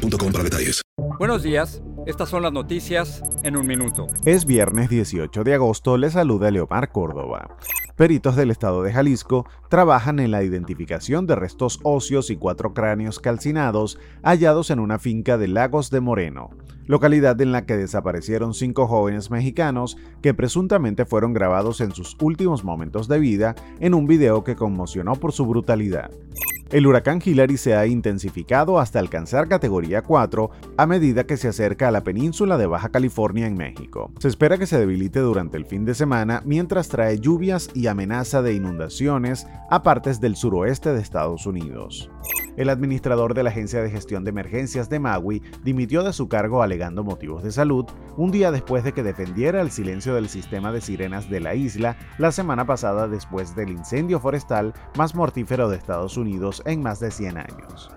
boostmobile.com para detalles. Buenos días. Estas son las noticias en un minuto. Es viernes 18 de agosto. Le saluda Leomar Córdoba. Peritos del estado de Jalisco trabajan en la identificación de restos óseos y cuatro cráneos calcinados hallados en una finca de Lagos de Moreno, localidad en la que desaparecieron cinco jóvenes mexicanos que presuntamente fueron grabados en sus últimos momentos de vida en un video que conmocionó por su brutalidad. El huracán Hillary se ha intensificado hasta alcanzar categoría 4 a medida que se acerca a la península de Baja California en México. Se espera que se debilite durante el fin de semana mientras trae lluvias y amenaza de inundaciones a partes del suroeste de Estados Unidos. El administrador de la Agencia de Gestión de Emergencias de Maui dimitió de su cargo alegando motivos de salud un día después de que defendiera el silencio del sistema de sirenas de la isla la semana pasada después del incendio forestal más mortífero de Estados Unidos en más de 100 años.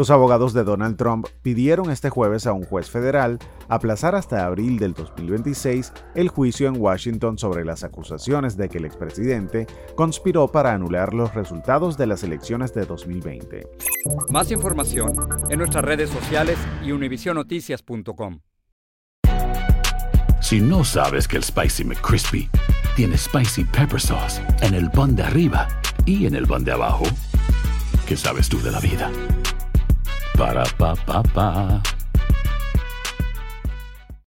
Los abogados de Donald Trump pidieron este jueves a un juez federal aplazar hasta abril del 2026 el juicio en Washington sobre las acusaciones de que el expresidente conspiró para anular los resultados de las elecciones de 2020. Más información en nuestras redes sociales y univisionoticias.com. Si no sabes que el Spicy McCrispy tiene Spicy Pepper Sauce en el pan de arriba y en el pan de abajo, ¿qué sabes tú de la vida? Ba-da-ba-ba-ba.